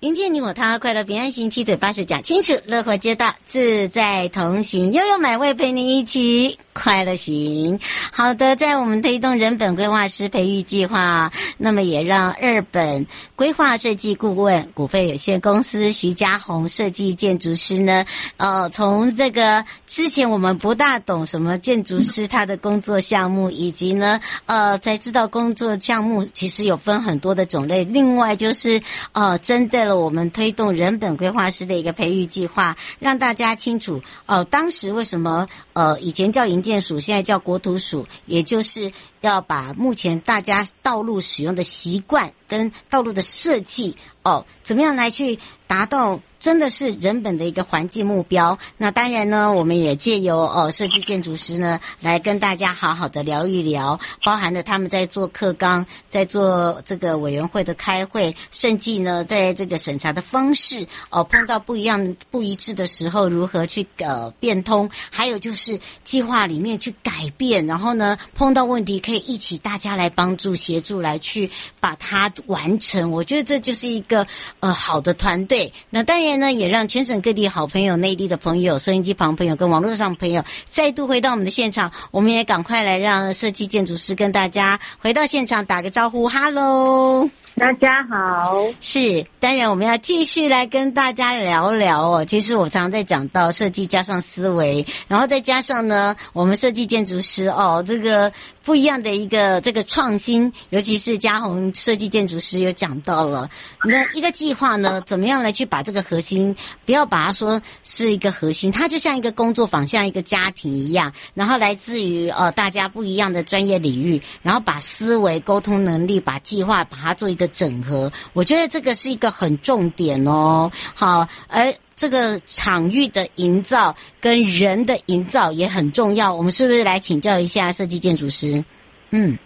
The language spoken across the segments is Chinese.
迎接你我他，快乐平安行，七嘴八舌讲清楚，乐活街道自在同行，悠悠美味陪你一起。快乐行，好的，在我们推动人本规划师培育计划，那么也让日本规划设计顾问股份有限公司徐家红设计建筑师呢，呃，从这个之前我们不大懂什么建筑师他的工作项目，以及呢，呃，才知道工作项目其实有分很多的种类。另外就是，呃，针对我们推动人本规划师的一个培育计划，让大家清楚哦、当时为什么呃以前叫营建署，现在叫国土署，也就是要把目前大家道路使用的习惯跟道路的设计哦，怎么样来去达到。真的是人本的一个环境目标。那当然呢，我们也借由哦设计建筑师呢来跟大家好好的聊一聊，包含了他们在做课纲，在做这个委员会的开会，甚至呢在这个审查的方式哦碰到不一样不一致的时候，如何去呃变通，还有就是计划里面去改变，然后呢碰到问题可以一起大家来帮助协助来去把它完成。我觉得这就是一个呃好的团队。那当然。也让全省各地好朋友、内地的朋友、收音机旁朋友跟网络上朋友再度回到我们的现场。我们也赶快来让设计建筑师跟大家回到现场打个招呼，，Hello。大家好，是当然，我们要继续来跟大家聊聊哦。其实我常常在讲到设计加上思维，然后再加上呢，我们设计建筑师哦，这个不一样的一个这个创新，尤其是家宏设计建筑师有讲到了，那一个计划呢，怎么样来去把这个核心，不要把它说是一个核心，它就像一个工作坊，像一个家庭一样，然后来自于呃大家不一样的专业领域，然后把思维、沟通能力，把计划把它做一个。整合，我觉得这个是一个很重点哦。好，而这个场域的营造跟人的营造也很重要。我们是不是来请教一下设计建筑师？嗯，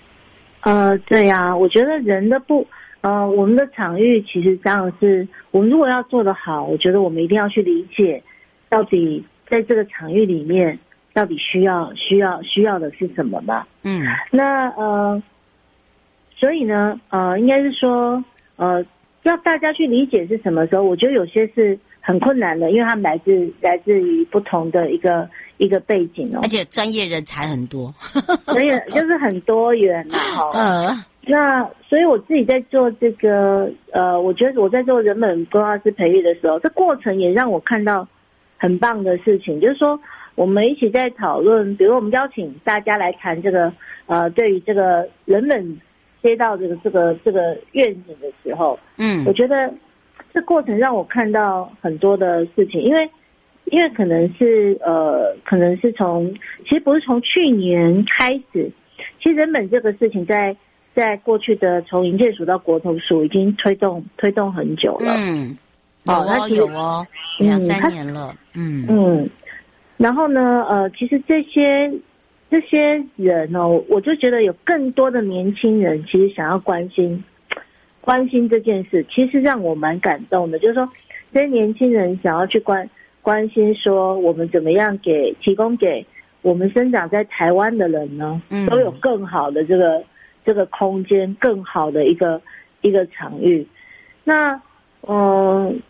呃，对呀，我觉得人的不，呃，我们的场域其实这样是，我们如果要做得好，我觉得我们一定要去理解，到底在这个场域里面，到底需要需要需要的是什么吧？嗯，那呃。所以呢，呃，应该是说，呃，要大家去理解是什么时候，我觉得有些是很困难的，因为他们来自来自于不同的一个一个背景哦，而且专业人才很多，所以就是很多元嘛，哈。嗯。那所以我自己在做这个，呃，我觉得我在做人本规划师培育的时候，这过程也让我看到很棒的事情，就是说我们一起在讨论，比如我们邀请大家来谈这个，呃，对于这个人本。接到这个这个这个愿景的时候，嗯，我觉得这过程让我看到很多的事情，因为因为可能是呃，可能是从其实不是从去年开始，其实人本这个事情在在过去的从营建署到国投署已经推动推动很久了，嗯，哦，它有哦，两三年了，嗯。嗯，然后呢，呃，其实这些。这些人哦，我就觉得有更多的年轻人其实想要关心关心这件事，其实让我蛮感动的。就是说，这些年轻人想要去关关心，说我们怎么样给提供给我们生长在台湾的人呢，都有更好的这个这个空间，更好的一个一个场域。那嗯，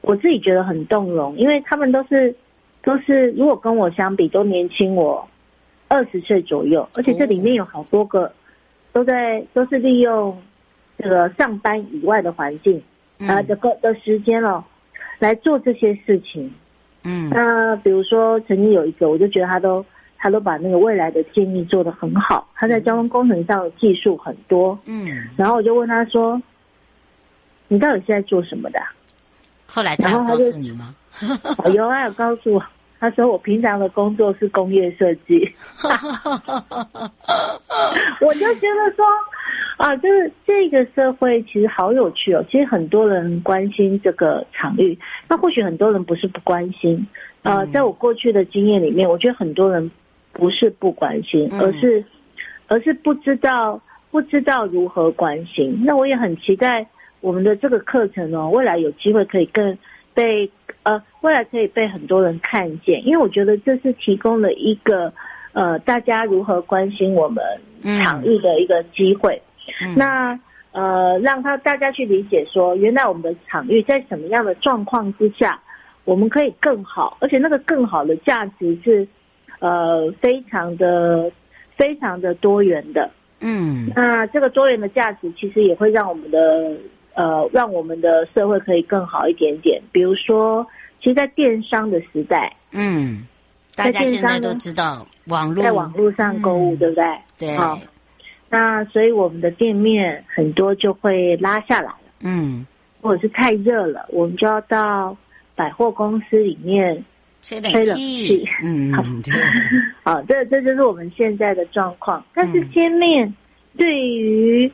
我自己觉得很动容，因为他们都是都是如果跟我相比，都年轻我二十岁左右，而且这里面有好多个都在都是利用这个上班以外的环境啊这个的时间哦来做这些事情。嗯，那比如说曾经有一个，我就觉得他都他都把那个未来的建议做得很好，他在交通工程上的技术很多。嗯，然后我就问他说：“你到底是在做什么的？”后来他有告诉你吗？有啊，有告诉我。他说我平常的工作是工业设计。我就觉得说。啊，就是这个社会其实好有趣哦。其实很多人关心这个场域，那或许很多人不是不关心。呃，在我过去的经验里面，我觉得很多人不是不关心，而是而是不知道不知道如何关心。那我也很期待我们的这个课程哦，未来有机会可以更被呃，未来可以被很多人看见，因为我觉得这是提供了一个呃，大家如何关心我们场域的一个机会。嗯、那呃，让他大家去理解说，原来我们的场域在什么样的状况之下，我们可以更好，而且那个更好的价值是呃非常的非常的多元的。嗯，那这个多元的价值其实也会让我们的呃让我们的社会可以更好一点点。比如说，其实，在电商的时代，嗯，大家现在都知道网络，在网络上购物，嗯、对不对？对。好。那所以我们的店面很多就会拉下来了，嗯，或者是太热了，我们就要到百货公司里面吹冷气，嗯，对，好，这这就是我们现在的状况。但是店面对于、嗯、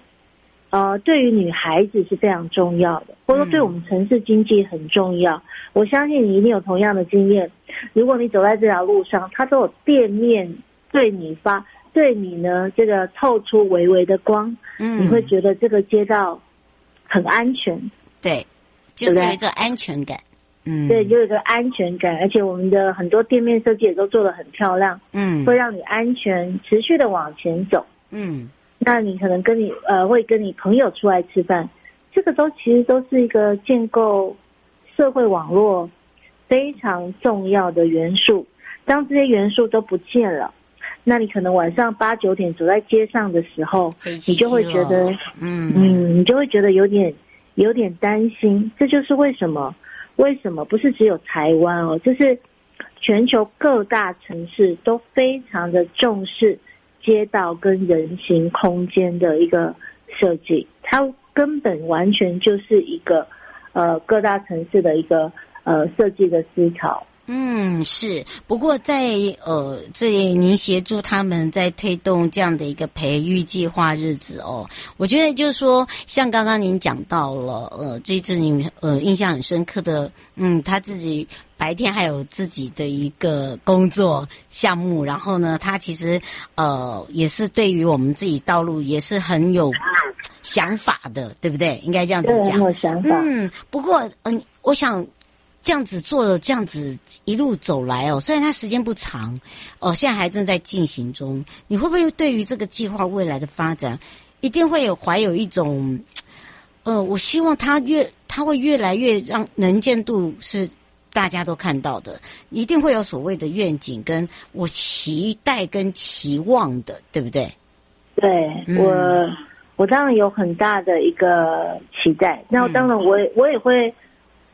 呃对于女孩子是非常重要的，或者说对我们城市经济很重要。嗯、我相信你一定有同样的经验。如果你走在这条路上，它都有店面对你发。对你呢，这个透出微微的光，嗯，你会觉得这个街道很安全，对，就是有一种安全感，嗯，对，就有一个安全感，而且我们的很多店面设计也都做得很漂亮，嗯，会让你安全持续的往前走，嗯，那你可能跟你呃会跟你朋友出来吃饭，这个都其实都是一个建构社会网络非常重要的元素，当这些元素都不见了。那你可能晚上八九点走在街上的时候，你就会觉得，嗯嗯，你就会觉得有点有点担心。这就是为什么，为什么不是只有台湾哦，就是全球各大城市都非常的重视街道跟人行空间的一个设计，它根本完全就是一个呃各大城市的一个呃设计的思潮。嗯，是。不过在呃，这里您协助他们在推动这样的一个培育计划日子哦，我觉得就是说，像刚刚您讲到了，呃，这次您呃印象很深刻的，嗯，他自己白天还有自己的一个工作项目，然后呢，他其实呃也是对于我们自己道路也是很有想法的，对不对？应该这样子讲。有想法。嗯，不过嗯、呃，我想。这样子做了，这样子一路走来哦，虽然它时间不长，哦，现在还正在进行中。你会不会对于这个计划未来的发展，一定会有怀有一种，呃，我希望它越，它会越来越让能见度是大家都看到的，一定会有所谓的愿景，跟我期待跟期望的，对不对？对，我，我当然有很大的一个期待。那当然我，我我也会。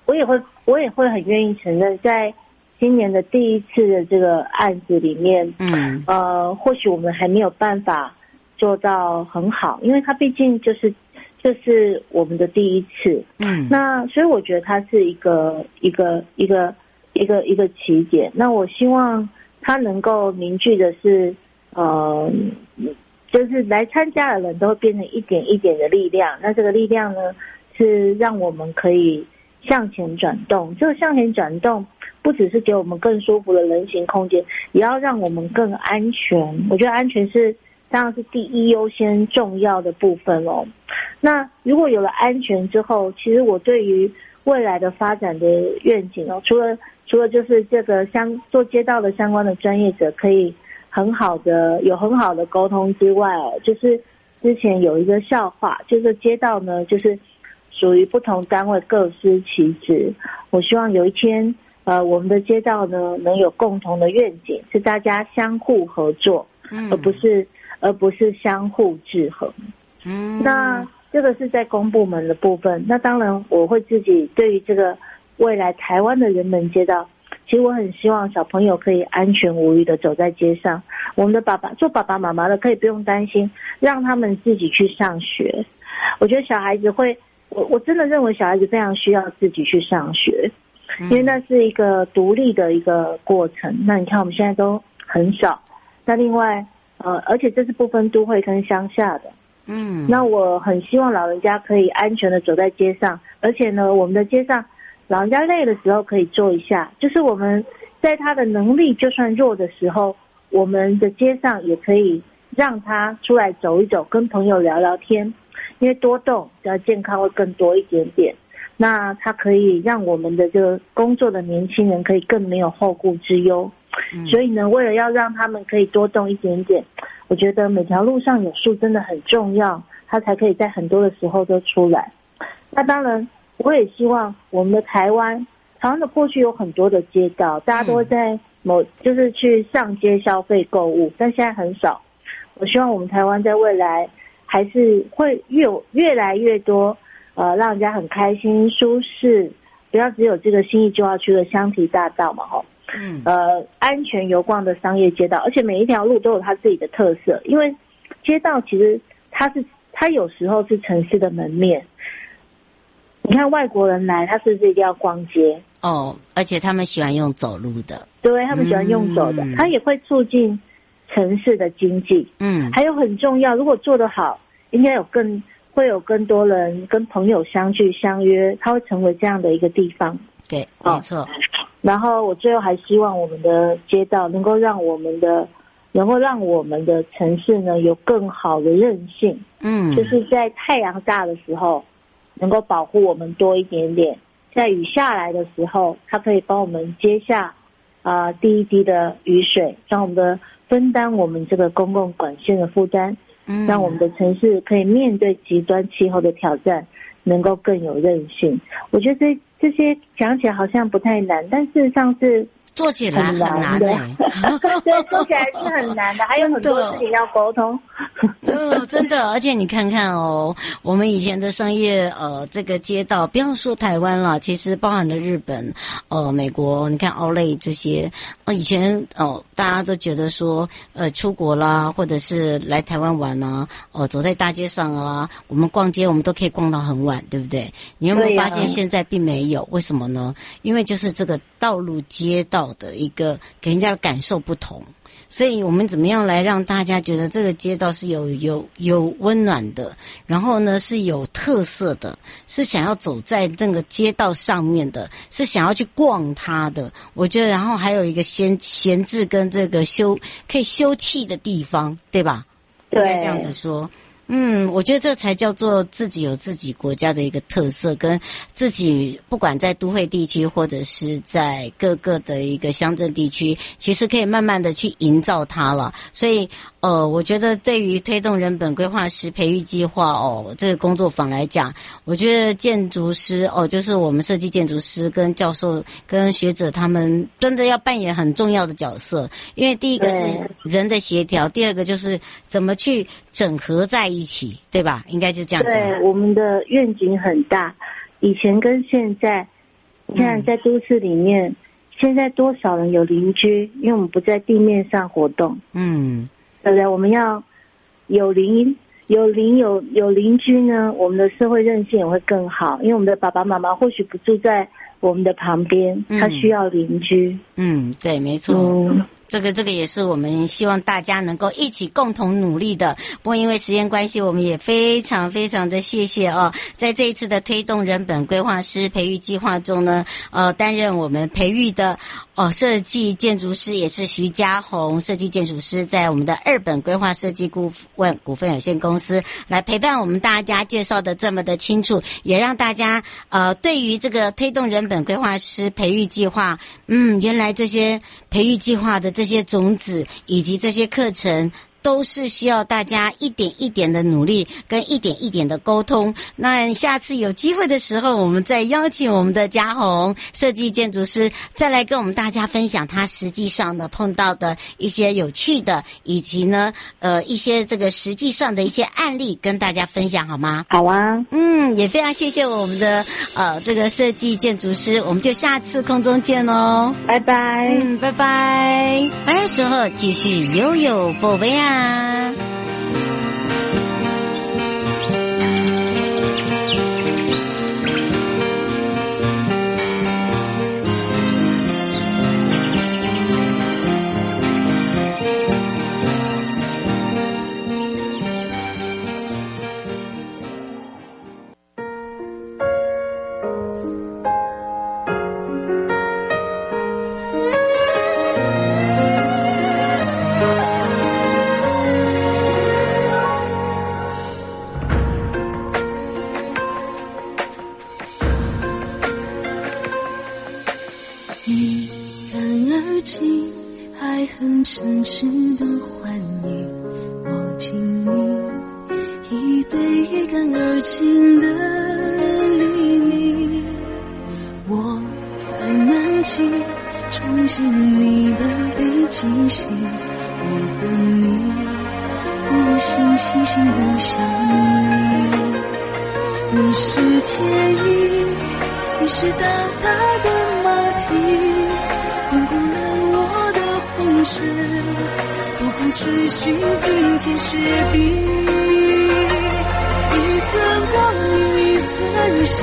我也会，我也会很愿意承认，在今年的第一次的这个案子里面，嗯，呃，或许我们还没有办法做到很好，因为它毕竟就是就是我们的第一次，嗯，那所以我觉得它是一个一个一个一个一个起点。那我希望它能够凝聚的是，呃，就是来参加的人都会变成一点一点的力量。那这个力量呢，是让我们可以。向前转动，这个向前转动不只是给我们更舒服的人行空间，也要让我们更安全。我觉得安全是当然是第一优先重要的部分哦。那如果有了安全之后，其实我对于未来的发展的愿景哦，除了除了就是这个相做街道的相关的专业者可以很好的有很好的沟通之外哦，就是之前有一个笑话，就是街道呢就是属于不同单位各司其职。我希望有一天呃我们的街道呢能有共同的愿景，是大家相互合作，嗯，而不是而不是相互制衡。嗯，那这个是在公部门的部分。那当然我会自己对于这个。未来台湾的人们街道，其实我很希望小朋友可以安全无虞的走在街上。我们的爸爸做爸爸妈妈的可以不用担心，让他们自己去上学。我觉得小孩子会，我我真的认为小孩子非常需要自己去上学，因为那是一个独立的一个过程。那你看我们现在都很少。那另外，呃，而且这是不分都会跟乡下的。嗯。那我很希望老人家可以安全的走在街上，而且呢，我们的街上。老人家累的时候可以坐一下，就是我们在他的能力就算弱的时候，我们的街上也可以让他出来走一走，跟朋友聊聊天，因为多动，比较健康会更多一点点。那他可以让我们的这个工作的年轻人可以更没有后顾之忧。所以呢，为了要让他们可以多动一点点，我觉得每条路上有树真的很重要，他才可以在很多的时候都出来。那当然。我也希望我们的台湾，台湾的过去有很多的街道，大家都会在某就是去上街消费购物，但现在很少。我希望我们台湾在未来还是会越有越来越多，呃，让人家很开心舒适，不要只有这个信义计划区的香堤大道嘛，吼，嗯，呃，安全游逛的商业街道，而且每一条路都有它自己的特色，因为街道其实它是它有时候是城市的门面。你看外国人来，他是不是一定要逛街？哦，而且他们喜欢用走路的，对，他们喜欢用走的，嗯、他也会促进城市的经济。嗯，还有很重要，如果做得好，应该有更会有更多人跟朋友相聚相约，他会成为这样的一个地方。对，没错。哦、然后我最后还希望我们的街道能够让我们的，能够让我们的城市呢有更好的韧性。嗯，就是在太阳大的时候。能够保护我们多一点点，在雨下来的时候，它可以帮我们接下啊、呃、第一滴的雨水，让我们的分担我们这个公共管线的负担，嗯，让我们的城市可以面对极端气候的挑战，能够更有韧性。我觉得这这些讲起来好像不太难，但事实上是。做起来很难的，对，做起来是很难的，还有很多事情要沟通。嗯，真的，而且你看看哦，我们以前的商业呃，这个街道，不要说台湾了，其实包含了日本、呃，美国，你看奥莱这些，呃，以前哦、呃，大家都觉得说，呃，出国啦，或者是来台湾玩啊，哦、呃，走在大街上啊，我们逛街，我们都可以逛到很晚，对不对？你有没有发现现在并没有？为什么呢？因为就是这个道路街道。的一个给人家的感受不同，所以我们怎么样来让大家觉得这个街道是有有有温暖的，然后呢是有特色的，是想要走在这个街道上面的，是想要去逛它的。我觉得，然后还有一个闲闲置跟这个休可以休憩的地方，对吧？应该这样子说。嗯，我觉得这才叫做自己有自己国家的一个特色，跟自己不管在都会地区或者是在各个的一个乡镇地区，其实可以慢慢的去营造它了。所以，呃，我觉得对于推动人本规划师培育计划哦，这个工作坊来讲，我觉得建筑师哦，就是我们设计建筑师跟教授跟学者他们真的要扮演很重要的角色，因为第一个是人的协调，第二个就是怎么去整合在一起，对吧？应该就这样子。对，我们的愿景很大，以前跟现在，你看在都市里面，嗯、现在多少人有邻居？因为我们不在地面上活动，嗯，对不对？我们要有邻，有邻有有邻居呢，我们的社会韧性也会更好。因为我们的爸爸妈妈或许不住在我们的旁边，他需要邻居。嗯，对，没错。嗯这个这个也是我们希望大家能够一起共同努力的。不过因为时间关系，我们也非常非常的谢谢哦，在这一次的推动人本规划师培育计划中呢，呃，担任我们培育的哦设计建筑师也是徐家红设计建筑师，在我们的二本规划设计顾问股份有限公司来陪伴我们大家介绍的这么的清楚，也让大家呃对于这个推动人本规划师培育计划，嗯，原来这些培育计划的这。些种子以及这些课程。都是需要大家一点一点的努力，跟一点一点的沟通。那下次有机会的时候，我们再邀请我们的嘉宏设计建筑师，再来跟我们大家分享他实际上的碰到的一些有趣的，以及呢，呃，一些这个实际上的一些案例，跟大家分享好吗？好啊，嗯，也非常谢谢我们的呃这个设计建筑师，我们就下次空中见哦，拜拜，嗯，拜拜，来的时候继续悠悠宝贝啊。啊。己爱恨嗔痴的幻影，我敬你一杯一干二净的黎明。我在南极憧憬你的北极星，我等你不信星星不相依。你是天意，你是大大的马蹄。是苦苦追寻冰天雪地。一寸光阴一寸心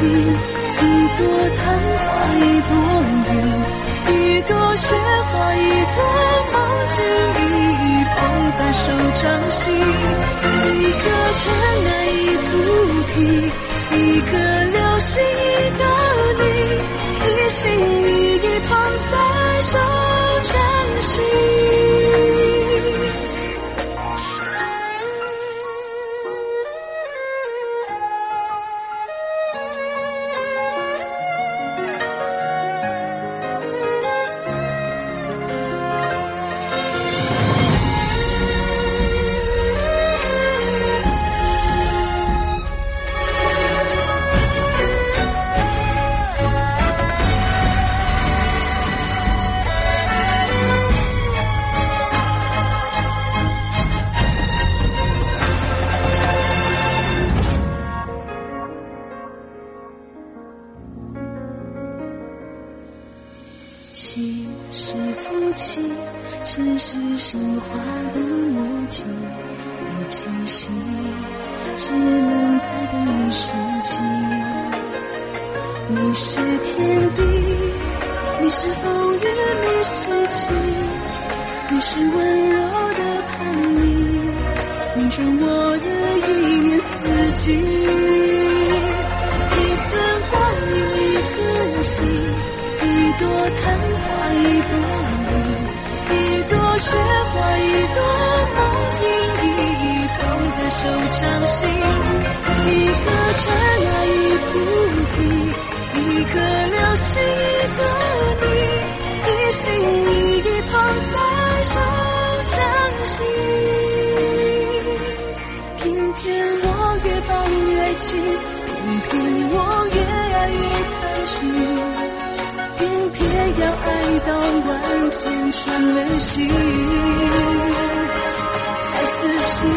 一朵昙花一朵云一朵雪花一朵梦境一一捧在手掌心一颗尘埃一菩提一颗流星一个你一心一意捧在情是夫妻，情是生花的母亲，一起心只能再等一世纪。你是天地，你是风雨，你是情，你是温柔的叛逆，逆转我的一年四季。一寸光阴一寸心。一朵昙花一朵云一朵雪花一朵梦境一一捧在手掌心一颗尘埃一菩提一颗流星一个你一心一意捧在手掌心偏偏我越抱越紧偏偏我越爱越贪心偏偏要爱到万箭穿了心，才死心。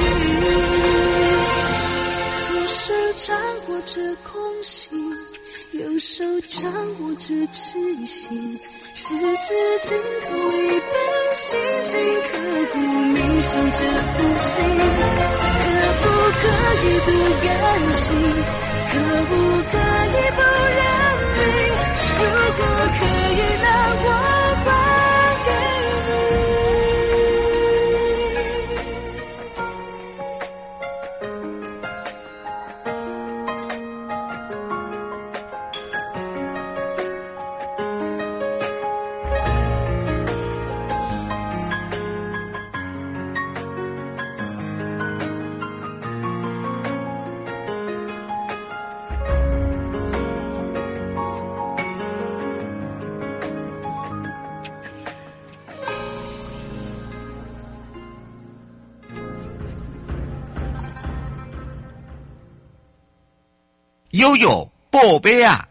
左手掌握着空心，右手掌握着痴心，十指紧扣，一本心经，刻骨铭心，这苦心。可不可以不甘心？可不可以不？如果可以，那我悠悠宝贝啊！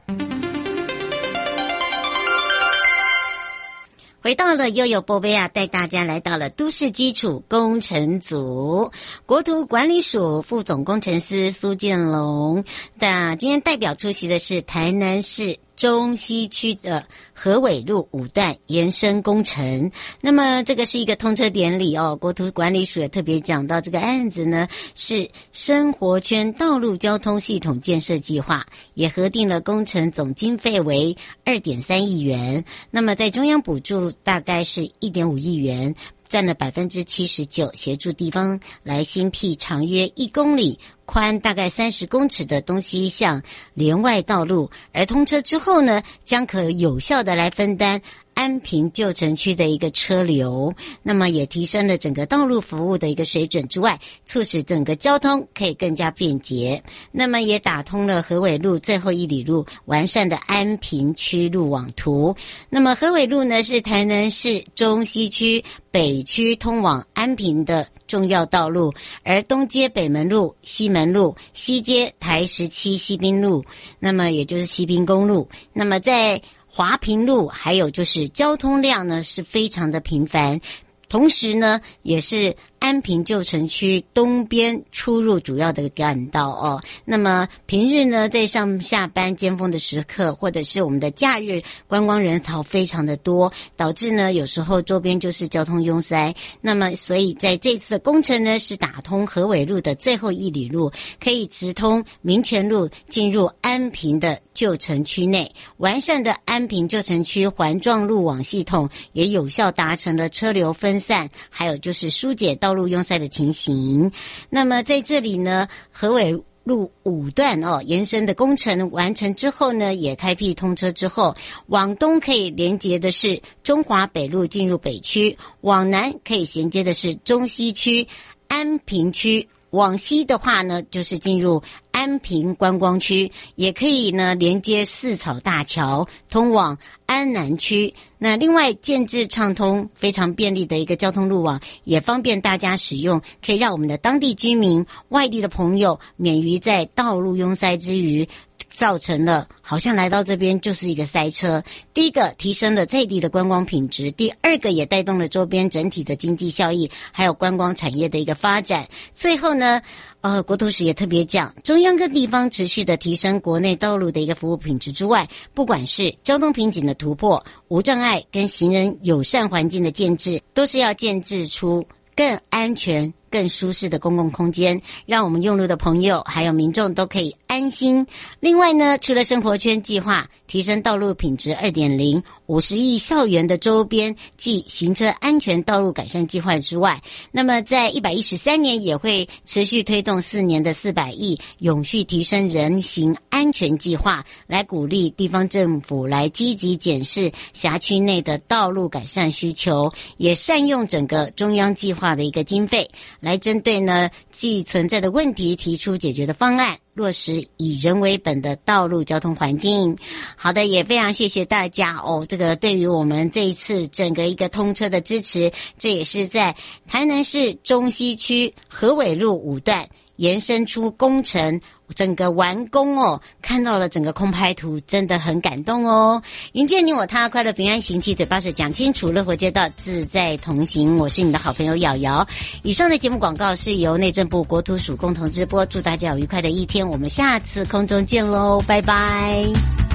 回到了悠悠宝贝啊，带大家来到了都市基础工程组，国土管理署副总工程师苏建龙。那今天代表出席的是台南市。中西区的河尾路五段延伸工程，那么这个是一个通车典礼哦。国土管理署也特别讲到，这个案子呢是生活圈道路交通系统建设计划，也核定了工程总经费为二点三亿元。那么在中央补助大概是一点五亿元。占了百分之七十九，协助地方来新辟长约一公里、宽大概三十公尺的东西向连外道路，而通车之后呢，将可有效的来分担。安平旧城区的一个车流，那么也提升了整个道路服务的一个水准之外，促使整个交通可以更加便捷。那么也打通了河尾路最后一里路完善的安平区路网图。那么河尾路呢，是台南市中西区北区通往安平的重要道路，而东街北门路、西门路、西街台十七西滨路，那么也就是西滨公路。那么在华平路，还有就是交通量呢，是非常的频繁，同时呢，也是。安平旧城区东边出入主要的干道哦，那么平日呢，在上下班尖峰的时刻，或者是我们的假日，观光人潮非常的多，导致呢有时候周边就是交通拥塞。那么，所以在这次的工程呢，是打通河尾路的最后一里路，可以直通民权路进入安平的旧城区内，完善的安平旧城区环状路网系统，也有效达成了车流分散，还有就是疏解道路拥塞的情形。那么在这里呢，河尾路五段哦延伸的工程完成之后呢，也开辟通车之后，往东可以连接的是中华北路进入北区，往南可以衔接的是中西区安平区，往西的话呢，就是进入安平观光区，也可以呢连接四草大桥通往。安南区，那另外建置畅通、非常便利的一个交通路网，也方便大家使用，可以让我们的当地居民、外地的朋友免于在道路拥塞之余，造成了好像来到这边就是一个塞车。第一个提升了在地的观光品质，第二个也带动了周边整体的经济效益，还有观光产业的一个发展。最后呢，呃，国土署也特别讲，中央跟地方持续的提升国内道路的一个服务品质之外，不管是交通瓶颈的突破、无障碍跟行人友善环境的建制，都是要建制出更安全、更舒适的公共空间，让我们用路的朋友还有民众都可以安心。另外呢，除了生活圈计划提升道路品质二点零。五十亿校园的周边及行车安全道路改善计划之外，那么在一百一十三年也会持续推动四年的四百亿永续提升人行安全计划，来鼓励地方政府来积极检视辖区内的道路改善需求，也善用整个中央计划的一个经费，来针对呢既存在的问题提出解决的方案。落实以人为本的道路交通环境。好的，也非常谢谢大家哦。这个对于我们这一次整个一个通车的支持，这也是在台南市中西区河尾路五段延伸出工程。整个完工哦，看到了整个空拍图，真的很感动哦！迎接你我他，快乐平安行，七嘴八舌讲清楚，乐活街道自在同行。我是你的好朋友瑶瑶。以上的节目广告是由内政部国土署共同直播，祝大家有愉快的一天。我们下次空中见喽，拜拜。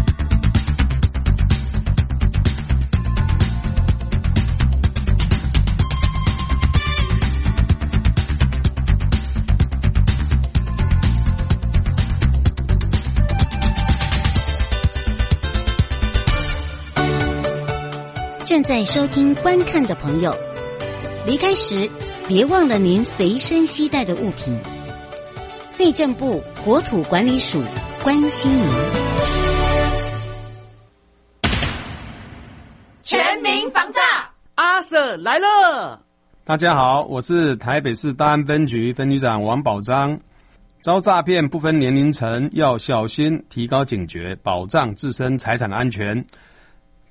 在收听、观看的朋友，离开时别忘了您随身携带的物品。内政部国土管理署关心您。全民防诈，阿 Sir 来了！大家好，我是台北市大安分局分局长王宝章。遭诈骗不分年龄层，要小心，提高警觉，保障自身财产安全。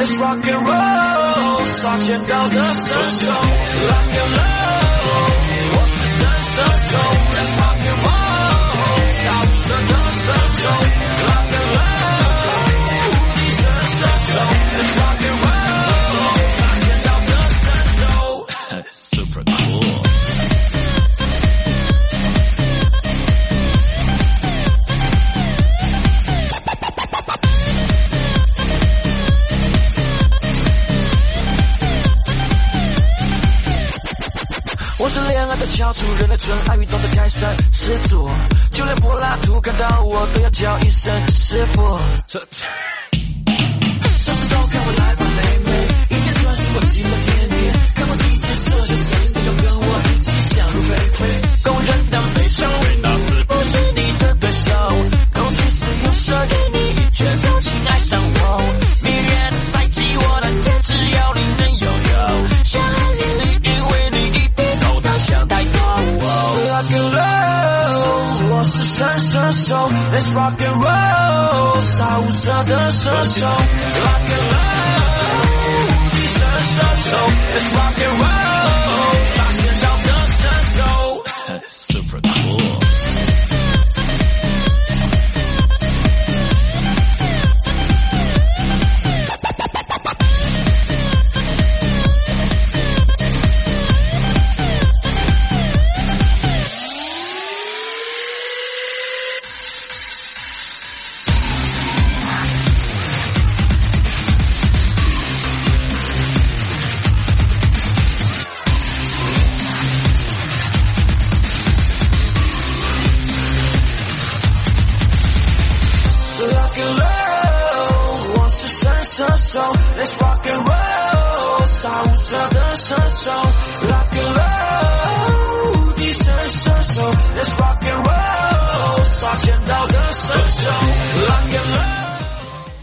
Let's rock and roll, Sergeant Elder Sun Rock and roll, what's the Sun Show? That's 这敲出人类纯爱运动的开山始祖就连柏拉图看到我都要叫一声师傅。这这 Let's rock and roll. Sausa dançando Rock and roll. Descansa Let's rock and roll.